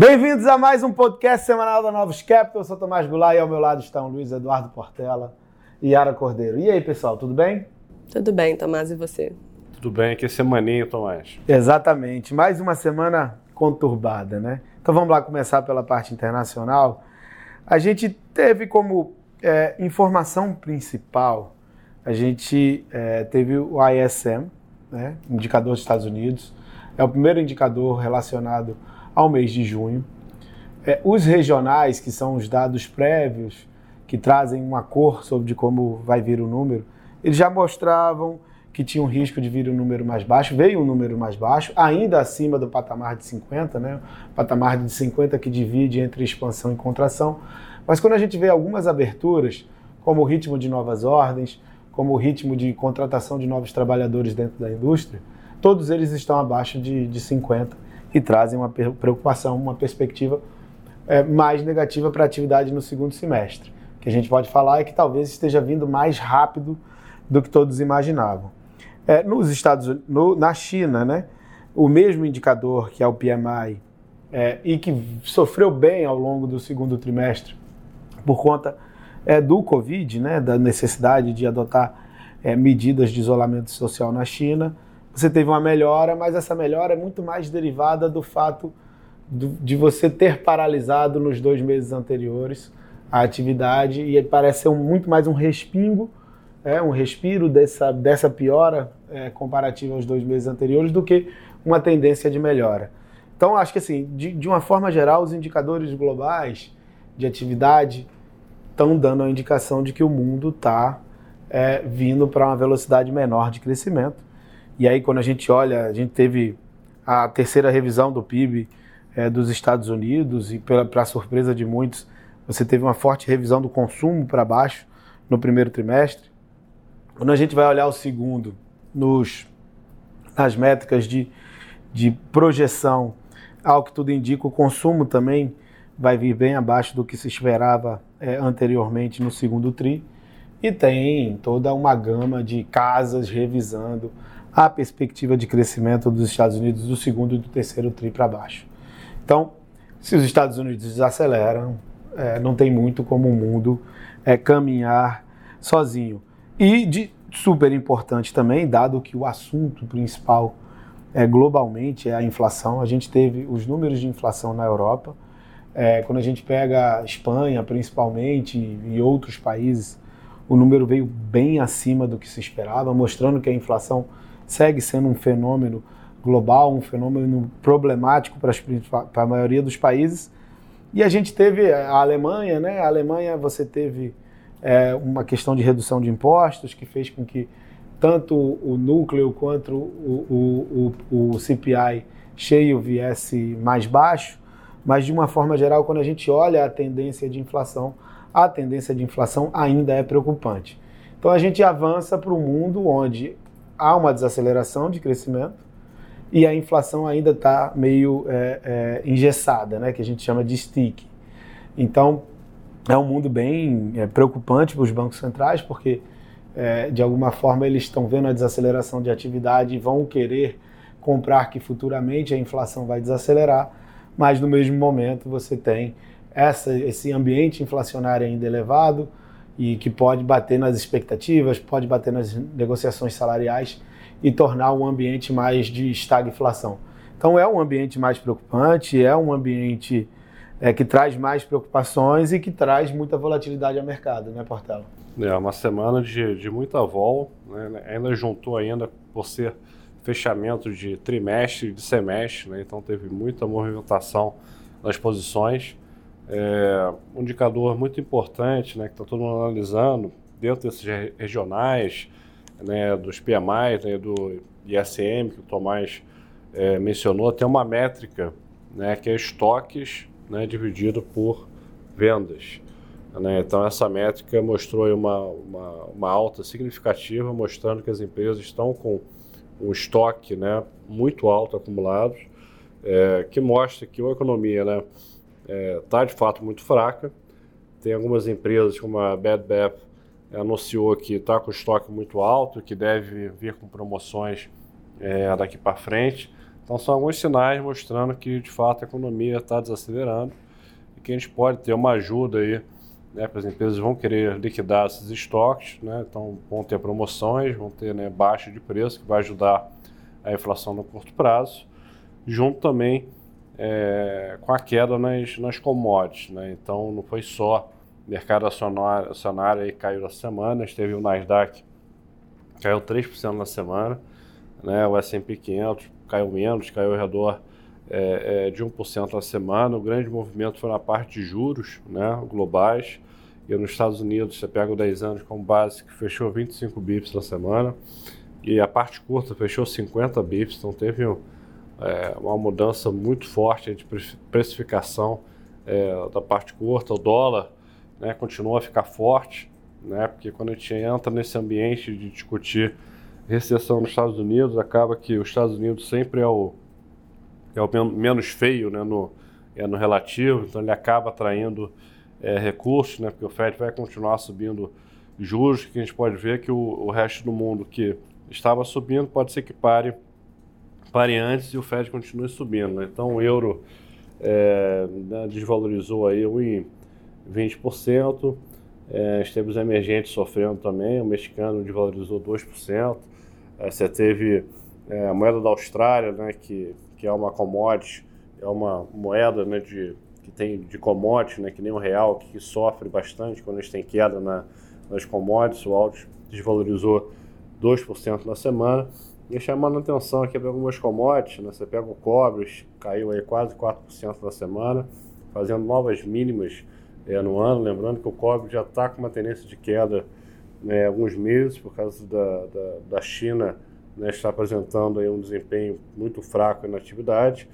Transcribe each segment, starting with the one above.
Bem-vindos a mais um podcast semanal da Novos Capital. Eu sou Tomás Goulart e ao meu lado estão Luiz Eduardo Portela e Yara Cordeiro. E aí, pessoal, tudo bem? Tudo bem, Tomás, e você? Tudo bem, aqui é semaninha, Tomás. Exatamente, mais uma semana conturbada, né? Então vamos lá começar pela parte internacional. A gente teve como é, informação principal, a gente é, teve o ISM, né, indicador dos Estados Unidos, é o primeiro indicador relacionado ao mês de junho. É, os regionais, que são os dados prévios, que trazem uma cor sobre como vai vir o número, eles já mostravam que tinha um risco de vir um número mais baixo, veio um número mais baixo, ainda acima do patamar de 50, né? patamar de 50 que divide entre expansão e contração. Mas quando a gente vê algumas aberturas, como o ritmo de novas ordens, como o ritmo de contratação de novos trabalhadores dentro da indústria, todos eles estão abaixo de, de 50 e trazem uma preocupação, uma perspectiva é, mais negativa para a atividade no segundo semestre. O que a gente pode falar é que talvez esteja vindo mais rápido do que todos imaginavam. É, nos Estados no, na China, né, o mesmo indicador que é o PMI é, e que sofreu bem ao longo do segundo trimestre por conta é, do Covid, né, da necessidade de adotar é, medidas de isolamento social na China, você teve uma melhora, mas essa melhora é muito mais derivada do fato do, de você ter paralisado nos dois meses anteriores a atividade e parece ser um, muito mais um respingo, é, um respiro dessa, dessa piora é, comparativa aos dois meses anteriores do que uma tendência de melhora. Então, acho que assim, de, de uma forma geral, os indicadores globais de atividade estão dando a indicação de que o mundo está é, vindo para uma velocidade menor de crescimento. E aí, quando a gente olha, a gente teve a terceira revisão do PIB é, dos Estados Unidos e, para surpresa de muitos, você teve uma forte revisão do consumo para baixo no primeiro trimestre. Quando a gente vai olhar o segundo, nos, nas métricas de, de projeção, ao que tudo indica, o consumo também vai vir bem abaixo do que se esperava é, anteriormente no segundo TRI. E tem toda uma gama de casas revisando a perspectiva de crescimento dos Estados Unidos do segundo e do terceiro TRI para baixo. Então, se os Estados Unidos desaceleram, é, não tem muito como o mundo é, caminhar sozinho. E de super importante também, dado que o assunto principal é, globalmente é a inflação, a gente teve os números de inflação na Europa. É, quando a gente pega a Espanha, principalmente, e outros países, o número veio bem acima do que se esperava, mostrando que a inflação segue sendo um fenômeno global, um fenômeno problemático para, a maioria dos países. E a gente teve a Alemanha, né? A Alemanha você teve é, uma questão de redução de impostos que fez com que tanto o núcleo quanto o, o, o, o CPI cheio viesse mais baixo, mas de uma forma geral, quando a gente olha a tendência de inflação, a tendência de inflação ainda é preocupante. Então a gente avança para um mundo onde há uma desaceleração de crescimento e a inflação ainda está meio é, é, engessada, né, que a gente chama de stick. Então, é um mundo bem é, preocupante para os bancos centrais, porque, é, de alguma forma, eles estão vendo a desaceleração de atividade e vão querer comprar que futuramente a inflação vai desacelerar, mas, no mesmo momento, você tem essa, esse ambiente inflacionário ainda elevado, e que pode bater nas expectativas, pode bater nas negociações salariais e tornar um ambiente mais de estagflação. Então é um ambiente mais preocupante, é um ambiente é, que traz mais preocupações e que traz muita volatilidade ao mercado, né, Portela? É uma semana de, de muita vol, né? ainda juntou ainda por ser fechamento de trimestre de semestre, né? então teve muita movimentação nas posições. É, um indicador muito importante, né, que está todo mundo analisando, dentro desses regionais, né, dos PMI, né, do ISM, que o Tomás é, mencionou, tem uma métrica né, que é estoques né, dividido por vendas. Né? Então, essa métrica mostrou uma, uma, uma, alta significativa, mostrando que as empresas estão com um estoque né, muito alto acumulado, é, que mostra que a economia né, está é, tá, de fato muito fraca. Tem algumas empresas, como a Bad Bath, anunciou que está com estoque muito alto, que deve vir com promoções é, daqui para frente. Então são alguns sinais mostrando que de fato a economia está desacelerando e que a gente pode ter uma ajuda aí, né, as empresas vão querer liquidar esses estoques, né, então vão ter promoções, vão ter né, baixa de preço que vai ajudar a inflação no curto prazo, junto também é, com a queda nas, nas commodities. Né? Então não foi só mercado acionário, aí caiu na semana, teve o Nasdaq caiu 3% na semana, né? o S&P 500 caiu menos, caiu ao redor é, é, de 1% na semana. O grande movimento foi na parte de juros né, globais. E nos Estados Unidos, você pega o 10 anos como base, que fechou 25 bips na semana. E a parte curta fechou 50 bips, então teve é, uma mudança muito forte de precificação é, da parte curta. O dólar né, continua a ficar forte, né, porque quando a gente entra nesse ambiente de discutir recessão nos Estados Unidos, acaba que os Estados Unidos sempre é o, é o menos feio né, no, é no relativo, então ele acaba atraindo é, recursos, né, porque o Fed vai continuar subindo juros, que a gente pode ver que o, o resto do mundo que estava subindo pode ser que pare, pare antes e o Fed continue subindo. Né? Então o euro é, né, desvalorizou aí 20%, é, teve os emergentes sofrendo também, o mexicano desvalorizou 2%, é, você teve é, a moeda da Austrália, né, que, que é uma commodity, é uma moeda né, de, que tem de commodity, né, que nem o real, que, que sofre bastante quando a gente tem queda na, nas commodities. O Altos desvalorizou 2% na semana. Chamando a atenção aqui para algumas commodities, né, você pega o cobre, caiu aí quase 4% na semana, fazendo novas mínimas é, no ano. Lembrando que o cobre já está com uma tendência de queda né, alguns meses, por causa da, da, da China né, está apresentando aí um desempenho muito fraco na atividade.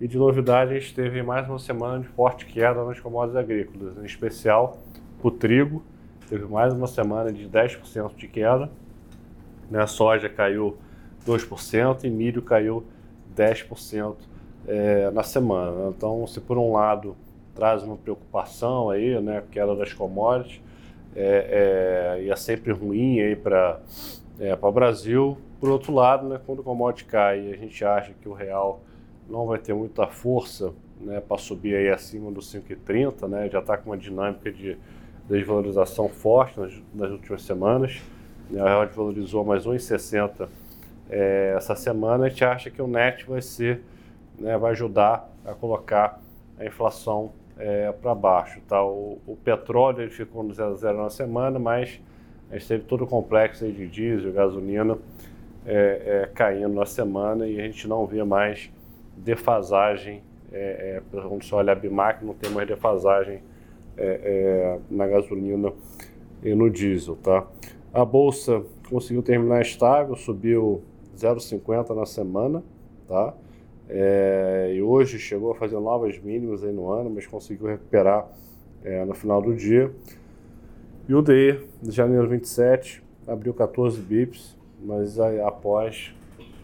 E de novidade, a gente teve mais uma semana de forte queda nas commodities agrícolas, em especial o trigo, teve mais uma semana de 10% de queda. Né, a soja caiu 2% e milho caiu 10% é, na semana. Então, se por um lado traz uma preocupação aí, né, queda das commodities, é, é, e é sempre ruim aí para é, o Brasil. Por outro lado, né, quando o commodity cai e a gente acha que o real não vai ter muita força né, para subir aí acima dos 5,30, né, já está com uma dinâmica de desvalorização forte nas, nas últimas semanas. Né, o real desvalorizou mais 1,60 é, essa semana. A gente acha que o net vai ser, né, vai ajudar a colocar a inflação é, para baixo. Tá? O, o, petróleo ele ficou no 0 a 0 na semana, mas a gente teve todo o complexo de diesel, gasolina é, é, caindo na semana e a gente não vê mais defasagem. É, é, quando você olha a BIMAC, não tem mais defasagem na gasolina e no diesel. Tá? A bolsa conseguiu terminar estável, subiu 0,50 na semana. Tá? É, e hoje chegou a fazer novas mínimas aí no ano, mas conseguiu recuperar é, no final do dia. E o DE de janeiro 27 abriu 14 bips, mas aí, após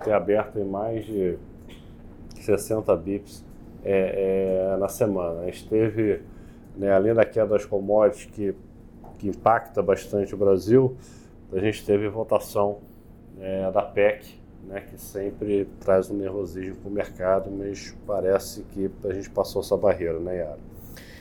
ter aberto em mais de 60 bips é, é, na semana. A gente teve, né, além da queda das commodities que, que impacta bastante o Brasil, a gente teve votação é, da PEC né, que sempre traz um nervosismo para o mercado, mas parece que a gente passou essa barreira, né, Yara?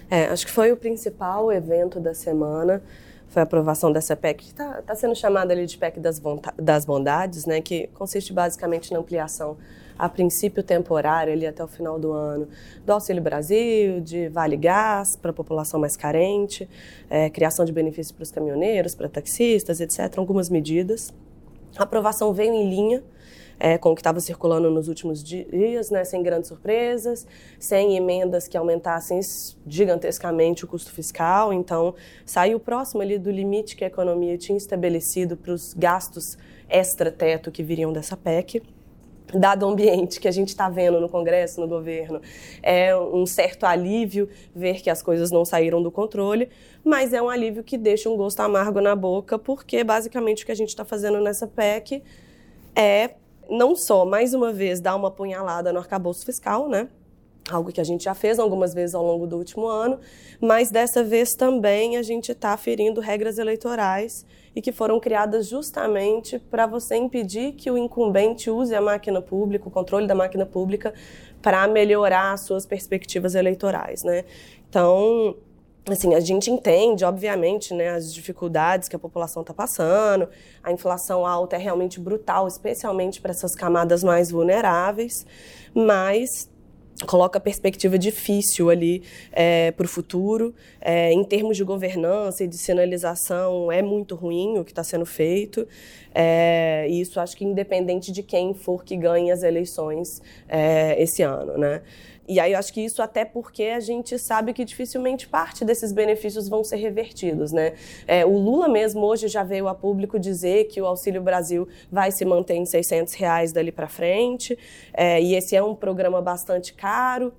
É, acho que foi o principal evento da semana, foi a aprovação dessa PEC, que está tá sendo chamada ali de PEC das, das bondades, né, que consiste basicamente na ampliação a princípio temporária ali até o final do ano, do Auxílio Brasil, de Vale Gás para a população mais carente, é, criação de benefícios para os caminhoneiros, para taxistas, etc. Algumas medidas. A aprovação veio em linha é, com o que estava circulando nos últimos dias, né, sem grandes surpresas, sem emendas que aumentassem gigantescamente o custo fiscal. Então, saiu próximo ali do limite que a economia tinha estabelecido para os gastos extra-teto que viriam dessa PEC dado o ambiente que a gente está vendo no Congresso, no governo, é um certo alívio ver que as coisas não saíram do controle, mas é um alívio que deixa um gosto amargo na boca, porque basicamente o que a gente está fazendo nessa PEC é não só, mais uma vez, dar uma punhalada no arcabouço fiscal, né? Algo que a gente já fez algumas vezes ao longo do último ano, mas dessa vez também a gente está ferindo regras eleitorais e que foram criadas justamente para você impedir que o incumbente use a máquina pública, o controle da máquina pública, para melhorar as suas perspectivas eleitorais, né? Então, assim, a gente entende, obviamente, né, as dificuldades que a população está passando, a inflação alta é realmente brutal, especialmente para essas camadas mais vulneráveis, mas coloca perspectiva difícil ali é, para o futuro. É, em termos de governança e de sinalização, é muito ruim o que está sendo feito. É, e isso acho que independente de quem for que ganhe as eleições é, esse ano, né? E aí eu acho que isso até porque a gente sabe que dificilmente parte desses benefícios vão ser revertidos, né? É, o Lula mesmo hoje já veio a público dizer que o Auxílio Brasil vai se manter em 600 reais dali para frente, é, e esse é um programa bastante caro,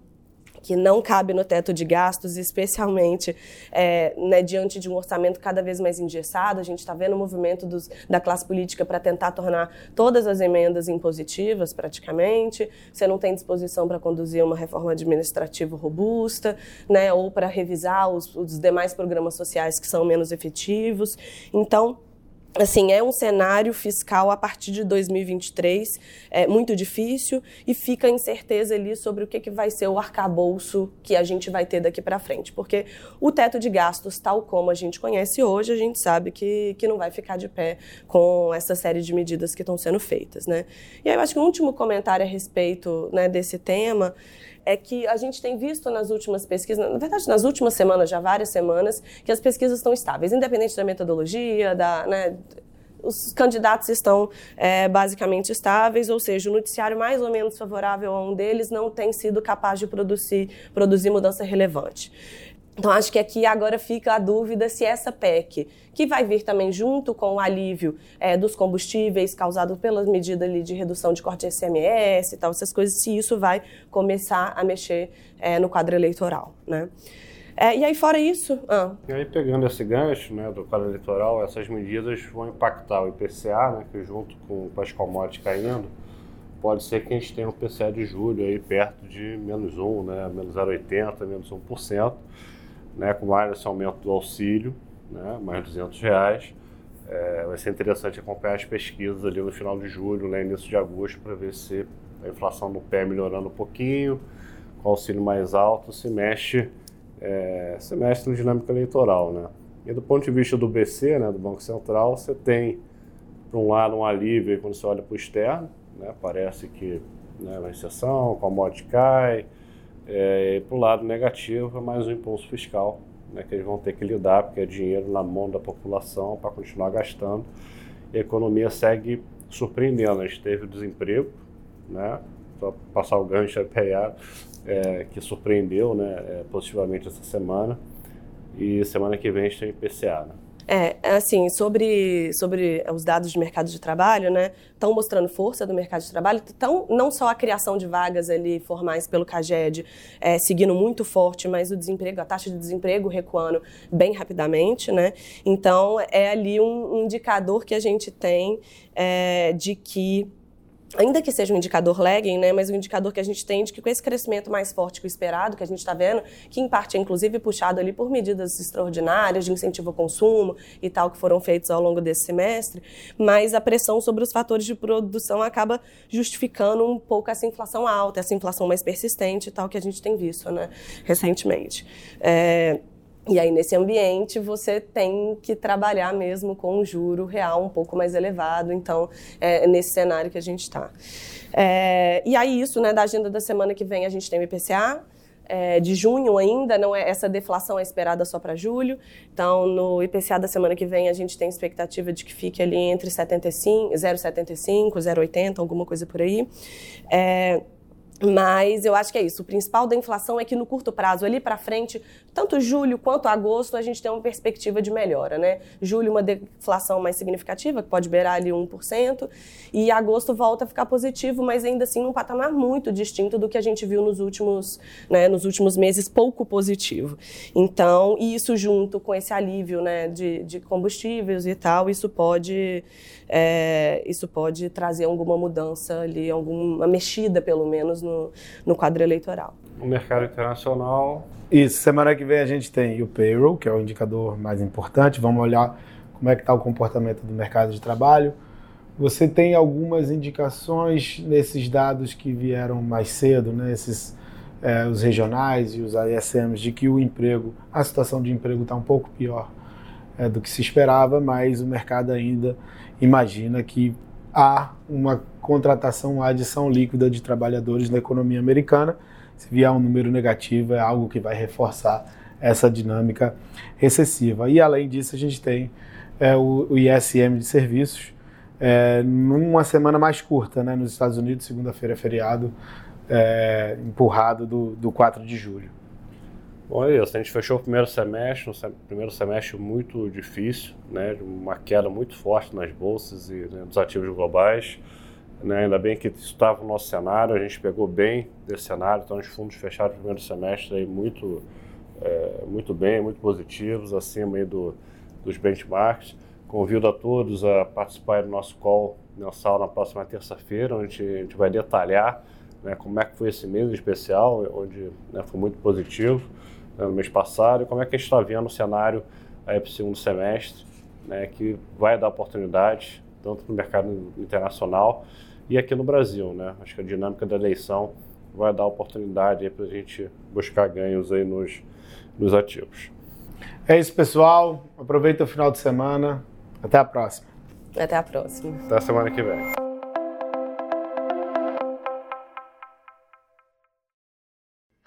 que não cabe no teto de gastos, especialmente é, né, diante de um orçamento cada vez mais engessado. A gente está vendo o movimento dos, da classe política para tentar tornar todas as emendas impositivas, praticamente. Você não tem disposição para conduzir uma reforma administrativa robusta, né, ou para revisar os, os demais programas sociais que são menos efetivos. Então, assim, é um cenário fiscal a partir de 2023 é, muito difícil e fica a incerteza ali sobre o que, que vai ser o arcabouço que a gente vai ter daqui para frente. Porque o teto de gastos, tal como a gente conhece hoje, a gente sabe que, que não vai ficar de pé com essa série de medidas que estão sendo feitas. Né? E aí eu acho que um último comentário a respeito né, desse tema é que a gente tem visto nas últimas pesquisas, na verdade, nas últimas semanas, já várias semanas, que as pesquisas estão estáveis, independente da metodologia, da, né, os candidatos estão é, basicamente estáveis, ou seja, o noticiário mais ou menos favorável a um deles não tem sido capaz de produzir, produzir mudança relevante. Então, acho que aqui agora fica a dúvida se essa PEC, que vai vir também junto com o alívio é, dos combustíveis causado pelas medidas ali de redução de corte de SMS e tal, essas coisas, se isso vai começar a mexer é, no quadro eleitoral, né? É, e aí, fora isso... Ah. E aí, pegando esse gancho né, do quadro eleitoral, essas medidas vão impactar o IPCA, né, que junto com, com as commodities caindo, pode ser que a gente tenha um IPCA de julho aí perto de menos 1, né, menos 0,80, menos 1% né, com esse aumento do auxílio, né, mais 200 reais. É, vai ser interessante acompanhar as pesquisas ali no final de julho, né, início de agosto, para ver se a inflação no pé melhorando um pouquinho, com auxílio mais alto, se mexe, é, se mexe na dinâmica eleitoral. Né. E do ponto de vista do BC, né, do Banco Central, você tem, por um lado, um alívio quando você olha para o externo, né, parece que né, uma exceção, o commodity cai, é, para o lado negativo é mais um impulso fiscal, né, que eles vão ter que lidar, porque é dinheiro na mão da população para continuar gastando. E a economia segue surpreendendo. A gente teve desemprego, né, só passar o gancho a é, que surpreendeu né, é, positivamente essa semana. E semana que vem a gente tem IPCA. Né? É, assim, sobre, sobre os dados de mercado de trabalho, né, estão mostrando força do mercado de trabalho, então não só a criação de vagas ali formais pelo CAGED é, seguindo muito forte, mas o desemprego, a taxa de desemprego recuando bem rapidamente, né, então é ali um, um indicador que a gente tem é, de que ainda que seja um indicador lagging, né, mas um indicador que a gente tem de que com esse crescimento mais forte que o esperado, que a gente está vendo, que em parte é inclusive puxado ali por medidas extraordinárias de incentivo ao consumo e tal, que foram feitas ao longo desse semestre, mas a pressão sobre os fatores de produção acaba justificando um pouco essa inflação alta, essa inflação mais persistente e tal, que a gente tem visto né, recentemente. É, e aí, nesse ambiente, você tem que trabalhar mesmo com um juro real um pouco mais elevado. Então, é nesse cenário que a gente está. É, e aí, isso, né, da agenda da semana que vem, a gente tem o IPCA. É, de junho ainda, não é essa deflação é esperada só para julho. Então, no IPCA da semana que vem, a gente tem expectativa de que fique ali entre 75, 0,75, 0,80, alguma coisa por aí. É, mas eu acho que é isso. O principal da inflação é que no curto prazo, ali para frente, tanto julho quanto agosto, a gente tem uma perspectiva de melhora, né? Julho, uma deflação mais significativa, que pode beirar ali 1%, e agosto volta a ficar positivo, mas ainda assim num patamar muito distinto do que a gente viu nos últimos, né, nos últimos meses, pouco positivo. Então, isso junto com esse alívio né, de, de combustíveis e tal, isso pode, é, isso pode trazer alguma mudança ali, alguma mexida, pelo menos, no, no quadro eleitoral. No mercado internacional. Isso, semana que vem a gente tem o payroll, que é o indicador mais importante. Vamos olhar como é que está o comportamento do mercado de trabalho. Você tem algumas indicações nesses dados que vieram mais cedo, né? Esses, é, os regionais e os ISMs, de que o emprego, a situação de emprego está um pouco pior é, do que se esperava, mas o mercado ainda imagina que há uma contratação, uma adição líquida de trabalhadores na economia americana. Se vier um número negativo, é algo que vai reforçar essa dinâmica recessiva. E além disso, a gente tem é, o, o, ISM de serviços é, numa semana mais curta, né? Nos Estados Unidos, segunda-feira é feriado, é, empurrado do, do 4 de julho. Bom, isso. A gente fechou o primeiro semestre, um primeiro semestre muito difícil, né? Uma queda muito forte nas bolsas e né, dos ativos globais. Né? Ainda bem que estava no nosso cenário, a gente pegou bem desse cenário, então os fundos fecharam o primeiro semestre aí muito, é, muito bem, muito positivos, acima aí do, dos benchmarks. Convido a todos a participar do nosso call mensal na próxima terça-feira, onde a gente vai detalhar né, como é que foi esse mês especial, onde né, foi muito positivo né, no mês passado, e como é que a gente está vendo o cenário para o segundo semestre, né, que vai dar oportunidades tanto no mercado internacional e aqui no Brasil. Né? Acho que a dinâmica da eleição vai dar oportunidade para a gente buscar ganhos aí nos, nos ativos. É isso, pessoal. Aproveita o final de semana. Até a próxima. Até a próxima. Até a semana que vem.